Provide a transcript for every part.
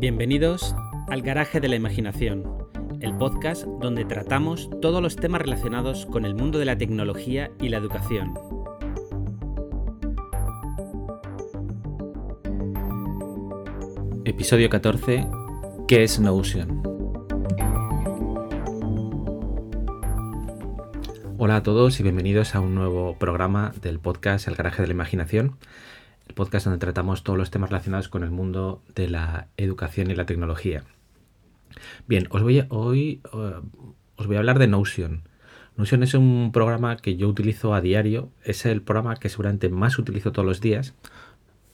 Bienvenidos al Garaje de la Imaginación, el podcast donde tratamos todos los temas relacionados con el mundo de la tecnología y la educación. Episodio 14. ¿Qué es Notion? Hola a todos y bienvenidos a un nuevo programa del podcast El Garaje de la Imaginación, podcast donde tratamos todos los temas relacionados con el mundo de la educación y la tecnología. Bien, os voy a, hoy uh, os voy a hablar de Notion. Notion es un programa que yo utilizo a diario, es el programa que seguramente más utilizo todos los días.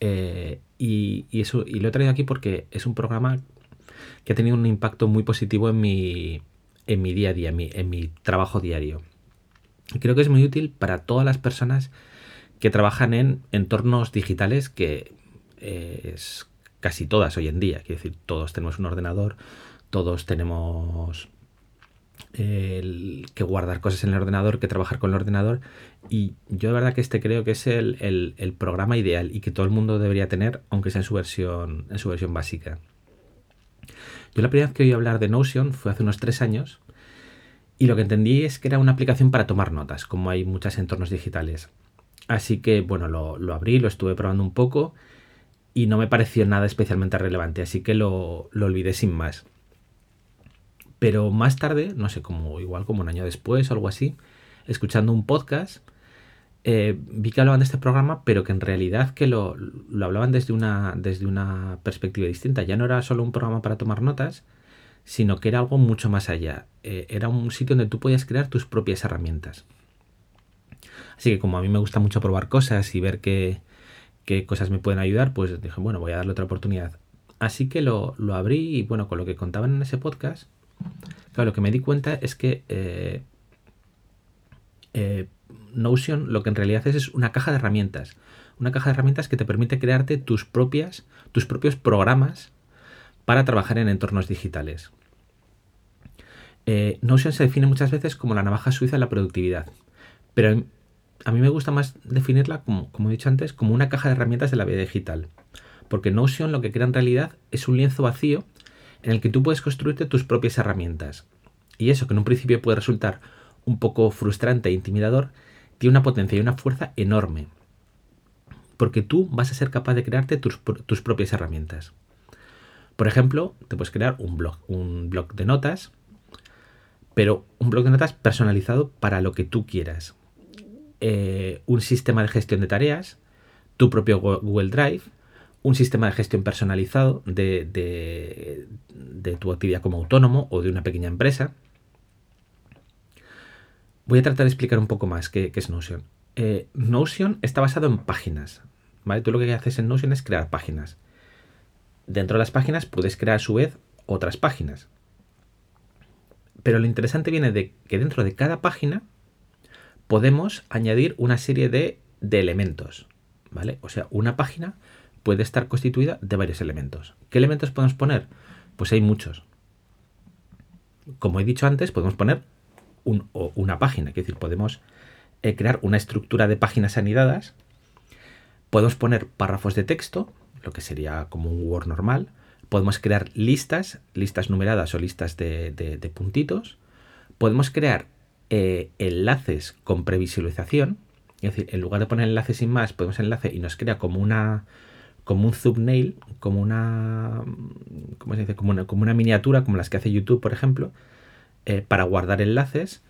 Eh, y, eso, y lo he traído aquí porque es un programa que ha tenido un impacto muy positivo en mi, en mi día a día, en mi trabajo diario. Creo que es muy útil para todas las personas que trabajan en entornos digitales, que eh, es casi todas hoy en día. Quiero decir, todos tenemos un ordenador, todos tenemos que guardar cosas en el ordenador, que trabajar con el ordenador. Y yo de verdad que este creo que es el, el, programa ideal y que todo el mundo debería tener, aunque sea en su versión, en su versión básica. Yo la primera vez que oí hablar de Notion fue hace unos tres años y lo que entendí es que era una aplicación para tomar notas, como hay muchos entornos digitales. Así que, bueno, lo, abrí, lo estuve probando un poco y no me pareció nada especialmente relevante, así que lo, olvidé sin más. Pero más tarde, no sé, como igual como un año después o algo así, escuchando un podcast, eh, vi que hablaban de este programa, pero que en realidad que lo, hablaban desde una, desde una perspectiva distinta. Ya no era solo un programa para tomar notas, sino que era algo mucho más allá. Eh, era un sitio donde tú podías crear tus propias herramientas. Así que como a mí me gusta mucho probar cosas y ver qué, cosas me pueden ayudar, pues dije, bueno, voy a darle otra oportunidad. Así que lo, abrí y bueno, con lo que contaban en ese podcast, claro, lo que me di cuenta es que eh, eh, Notion lo que en realidad es es una caja de herramientas. Una caja de herramientas que te permite crearte tus propias, tus propios programas para trabajar en entornos digitales. Eh, Notion se define muchas veces como la navaja suiza de la productividad, pero a mí me gusta más definirla, como, como he dicho antes, como una caja de herramientas de la vida digital. Porque Notion lo que crea en realidad es un lienzo vacío en el que tú puedes construirte tus propias herramientas. Y eso, que en un principio puede resultar un poco frustrante e intimidador, tiene una potencia y una fuerza enorme. Porque tú vas a ser capaz de crearte tus, tus propias herramientas. Por ejemplo, te puedes crear un blog, un blog de notas, pero un blog de notas personalizado para lo que tú quieras. Eh, un sistema de gestión de tareas, tu propio Google Drive, un sistema de gestión personalizado de, tu actividad como autónomo o de una pequeña empresa. Voy a tratar de explicar un poco más qué, es Notion. Eh, Notion está basado en páginas. Tú lo que haces en Notion es crear páginas. Dentro de las páginas puedes crear a su vez otras páginas. Pero lo interesante viene de que dentro de cada página podemos añadir una serie de, elementos. ¿Vale? O sea, una página puede estar constituida de varios elementos. ¿Qué elementos podemos poner? Pues hay muchos. Como he dicho antes, podemos poner una página, es decir, podemos eh, crear una estructura de páginas anidadas, podemos poner párrafos de texto, lo que sería como un Word normal. Podemos crear listas, listas numeradas o listas de, puntitos. Podemos crear eh, enlaces con previsualización. Es decir, en lugar de poner enlaces sin más, podemos enlace y nos crea como una como un thumbnail, como una, ¿cómo se dice? Como una, como una miniatura, como las que hace YouTube, por ejemplo, eh, para guardar enlaces.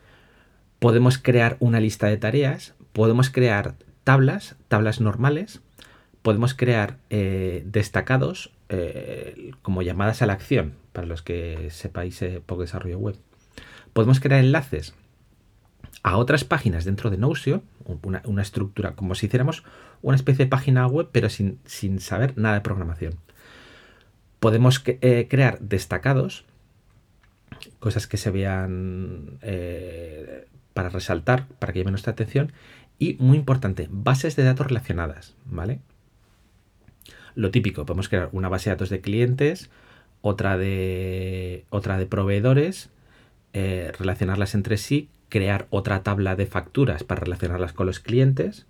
Podemos crear una lista de tareas, podemos crear tablas, tablas normales, podemos crear eh, destacados como llamadas a la acción, para los que sepáis poco desarrollo web. Podemos crear enlaces a otras páginas dentro de Notion, una, estructura, como si hiciéramos una especie de página web, pero sin, sin saber nada de programación. Podemos crear destacados, cosas que se vean para resaltar, para que llame nuestra atención. Y muy importante, bases de datos relacionadas, ¿vale? lo típico, podemos crear una base de datos de clientes, otra de, otra de proveedores, eh, relacionarlas entre sí, crear otra tabla de facturas para relacionarlas con los clientes.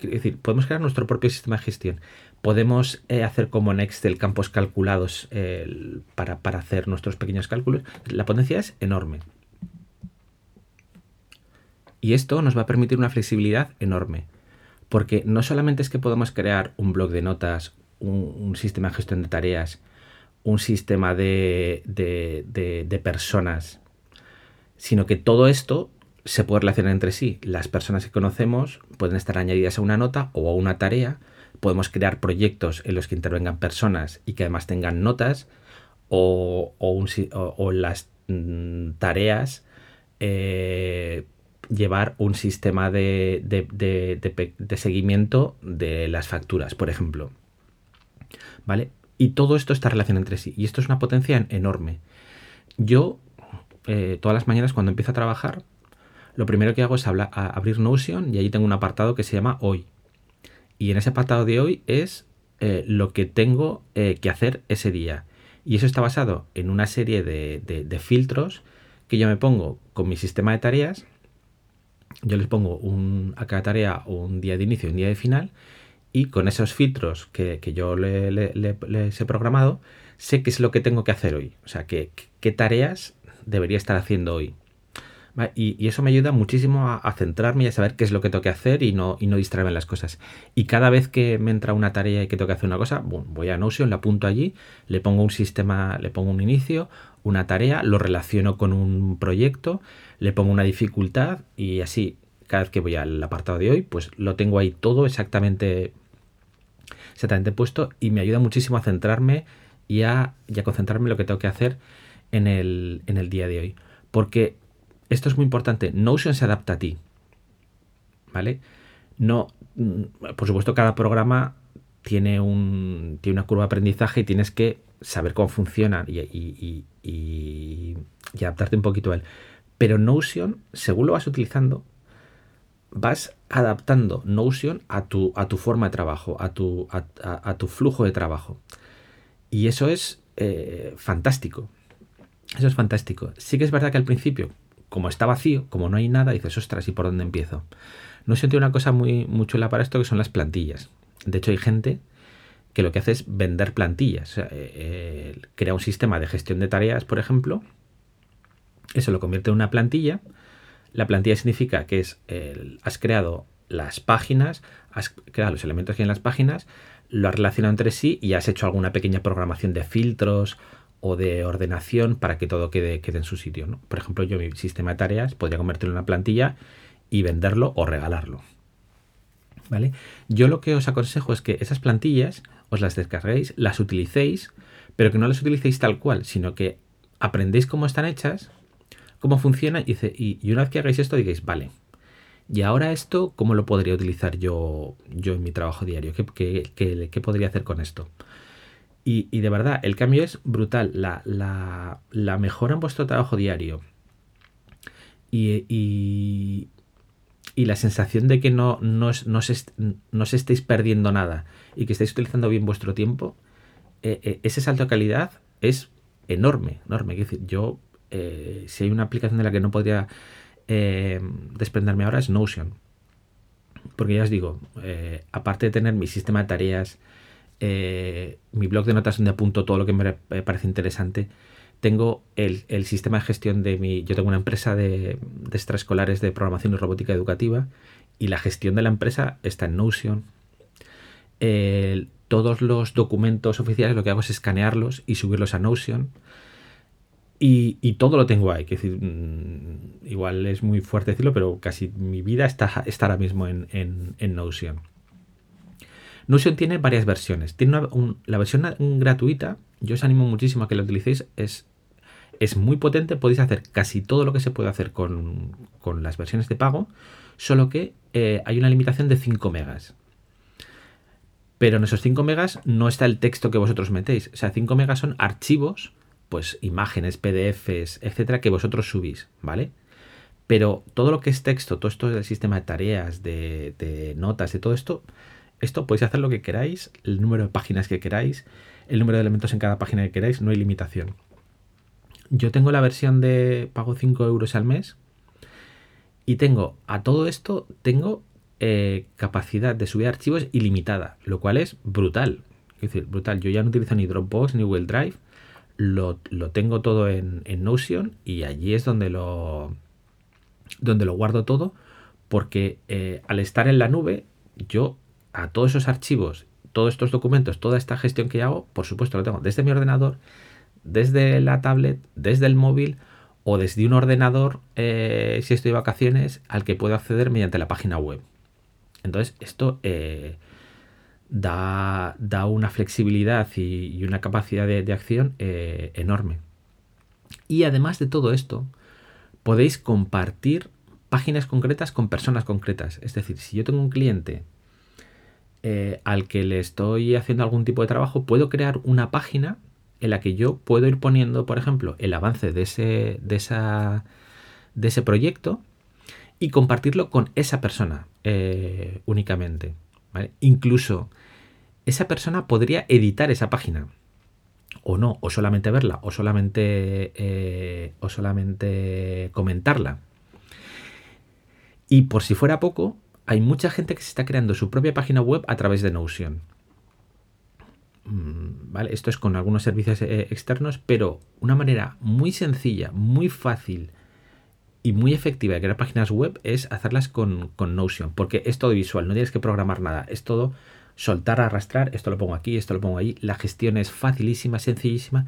Es decir, podemos crear nuestro propio sistema de gestión. Podemos eh, hacer como en Excel campos calculados para, para hacer nuestros pequeños cálculos. La potencia es enorme. Y esto nos va a permitir una flexibilidad enorme. Porque no solamente es que podemos crear un blog de notas, un, sistema de gestión de tareas, un sistema de, de, personas, sino que todo esto se puede relacionar entre sí. Las personas que conocemos pueden estar añadidas a una nota o a una tarea. Podemos crear proyectos en los que intervengan personas y que además tengan notas o, las mm, tareas eh, llevar un sistema de, seguimiento de las facturas, por ejemplo. ¿Vale? Y todo esto está relacionado entre sí. Y esto es una potencia enorme. Yo, eh, todas las mañanas cuando empiezo a trabajar, lo primero que hago es abrir Notion y ahí tengo un apartado que se llama Hoy. Y en ese apartado de hoy es eh, lo que tengo eh, que hacer ese día. Y eso está basado en una serie de filtros que yo me pongo con mi sistema de tareas yo les pongo a cada tarea un día de inicio y un día de final y con esos filtros que, yo les he programado, sé qué es lo que tengo que hacer hoy. O sea, qué tareas debería estar haciendo hoy. Y, eso me ayuda muchísimo a, centrarme y a saber qué es lo que tengo que hacer y no, y no distraerme en las cosas. Y cada vez que me entra una tarea y que tengo que hacer una cosa, voy a Notion, la apunto allí, le pongo un sistema, le pongo un inicio, una tarea, lo relaciono con un proyecto, le pongo una dificultad y así, cada vez que voy al apartado de hoy, pues lo tengo ahí todo exactamente, exactamente puesto y me ayuda muchísimo a centrarme y a, concentrarme en lo que tengo que hacer en el, en el día de hoy. Porque esto es muy importante, Notion se adapta a ti. ¿Vale? No, mm, por supuesto, cada programa tiene, un, tiene una curva de aprendizaje y tienes que saber cómo funciona y, adaptarte un poquito a él. Pero Notion, según lo vas utilizando, vas adaptando Notion a tu, a tu forma de trabajo, a tu, a, tu flujo de trabajo. Y eso es eh, fantástico. Eso es fantástico. Sí que es verdad que al principio, como está vacío, como no hay nada, dices, ostras, ¿y por dónde empiezo? Notion tiene una cosa muy, muy chula para esto que son las plantillas. De hecho, hay gente que lo que hace es vender plantillas. Eh, eh, crea un sistema de gestión de tareas, por ejemplo. Eso lo convierte en una plantilla. La plantilla significa que es has creado las páginas, has creado los elementos que hay en las páginas, lo has relacionado entre sí y has hecho alguna pequeña programación de filtros o de ordenación para que todo quede, quede en su sitio. Por ejemplo, yo mi sistema de tareas podría convertirlo en una plantilla y venderlo o regalarlo. ¿Vale? Yo lo que os aconsejo es que esas plantillas os las descarguéis, las utilicéis, pero que no las utilicéis tal cual, sino que aprendéis cómo están hechas, cómo funcionan y, una vez que hagáis esto digáis, vale, y ahora esto, ¿cómo lo podría utilizar yo, yo en mi trabajo diario? ¿Qué, podría hacer con esto? Y, de verdad, el cambio es brutal. La, la, mejora en vuestro trabajo diario y, y la sensación de que no, no, no, se, no, se, estéis perdiendo nada y que estáis utilizando bien vuestro tiempo, eh, eh, ese salto de calidad es enorme, enorme. Yo, eh, si hay una aplicación de la que no podría desprenderme ahora es Notion. Porque ya os digo, aparte de tener mi sistema de tareas, mi blog de notas donde apunto todo lo que me parece interesante, tengo el, sistema de gestión de mi... Yo tengo una empresa de, de extraescolares de programación y robótica educativa y la gestión de la empresa está en Notion. todos los documentos oficiales lo que hago es escanearlos y subirlos a Notion. Y, todo lo tengo ahí. Decir, mm, igual es muy fuerte decirlo, pero casi mi vida está, ahora mismo en, Notion. Notion tiene varias versiones. Tiene la versión gratuita, yo os animo muchísimo a que la utilicéis, es es muy potente, podéis hacer casi todo lo que se puede hacer con, las versiones de pago, solo que eh, hay una limitación de 5 megas. Pero en esos 5 megas no está el texto que vosotros metéis. O sea, 5 megas son archivos, pues imágenes, PDFs, etcétera, que vosotros subís, ¿vale? Pero todo lo que es texto, todo esto del sistema de tareas, de notas, de todo esto, esto podéis hacer lo que queráis, el número de páginas que queráis, el número de elementos en cada página que queráis, no hay limitación. Yo tengo la versión de pago 5 euros al mes y tengo a todo esto, tengo eh, capacidad de subir archivos ilimitada, lo cual es brutal. Es decir, brutal. Yo ya no utilizo ni Dropbox ni Google Drive, lo, tengo todo en, Notion y allí es donde lo, donde lo guardo todo, porque eh, al estar en la nube, yo a todos esos archivos, todos estos documentos, toda esta gestión que hago, por supuesto lo tengo desde mi ordenador, desde la tablet, desde el móvil o desde un ordenador, eh, si estoy de vacaciones, al que puedo acceder mediante la página web. Entonces, esto eh, da, una flexibilidad y, una capacidad de, acción eh, enorme. Y además de todo esto, podéis compartir páginas concretas con personas concretas. Es decir, si yo tengo un cliente al que le estoy haciendo algún tipo de trabajo, puedo crear una página en la que yo puedo ir poniendo, por ejemplo, el avance de ese, de esa, de ese proyecto y compartirlo con esa persona eh, únicamente. Incluso esa persona podría editar esa página. O no, o solamente verla, o solamente, eh, o solamente comentarla. Y por si fuera poco, hay mucha gente que se está creando su propia página web a través de Notion. Mm, ¿vale? Esto es con algunos servicios eh, externos, pero una manera muy sencilla, muy fácil y muy efectiva de crear páginas web es hacerlas con, Notion, porque es todo visual, no tienes que programar nada, es todo soltar, arrastrar, esto lo pongo aquí, esto lo pongo ahí, la gestión es facilísima, sencillísima.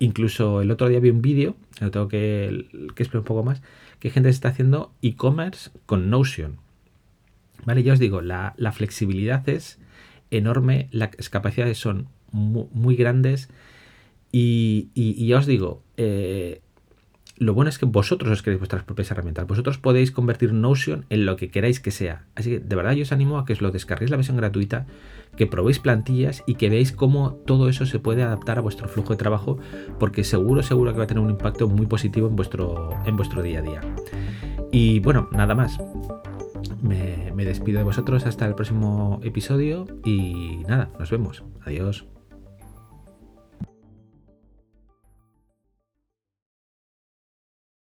Incluso el otro día vi un vídeo, lo tengo que, que explicar un poco más, que gente está haciendo e-commerce con Notion. Vale, ya os digo, la, la flexibilidad es enorme, las capacidades son muy, grandes y, ya os digo, eh, lo bueno es que vosotros os creéis vuestras propias herramientas. Vosotros podéis convertir Notion en lo que queráis que sea. Así que de verdad yo os animo a que os lo descarguéis la versión gratuita, que probéis plantillas y que veáis cómo todo eso se puede adaptar a vuestro flujo de trabajo, porque seguro, seguro que va a tener un impacto muy positivo en vuestro, en vuestro día a día. Y bueno, nada más me, despido de vosotros hasta el próximo episodio y nada, nos vemos. Adiós.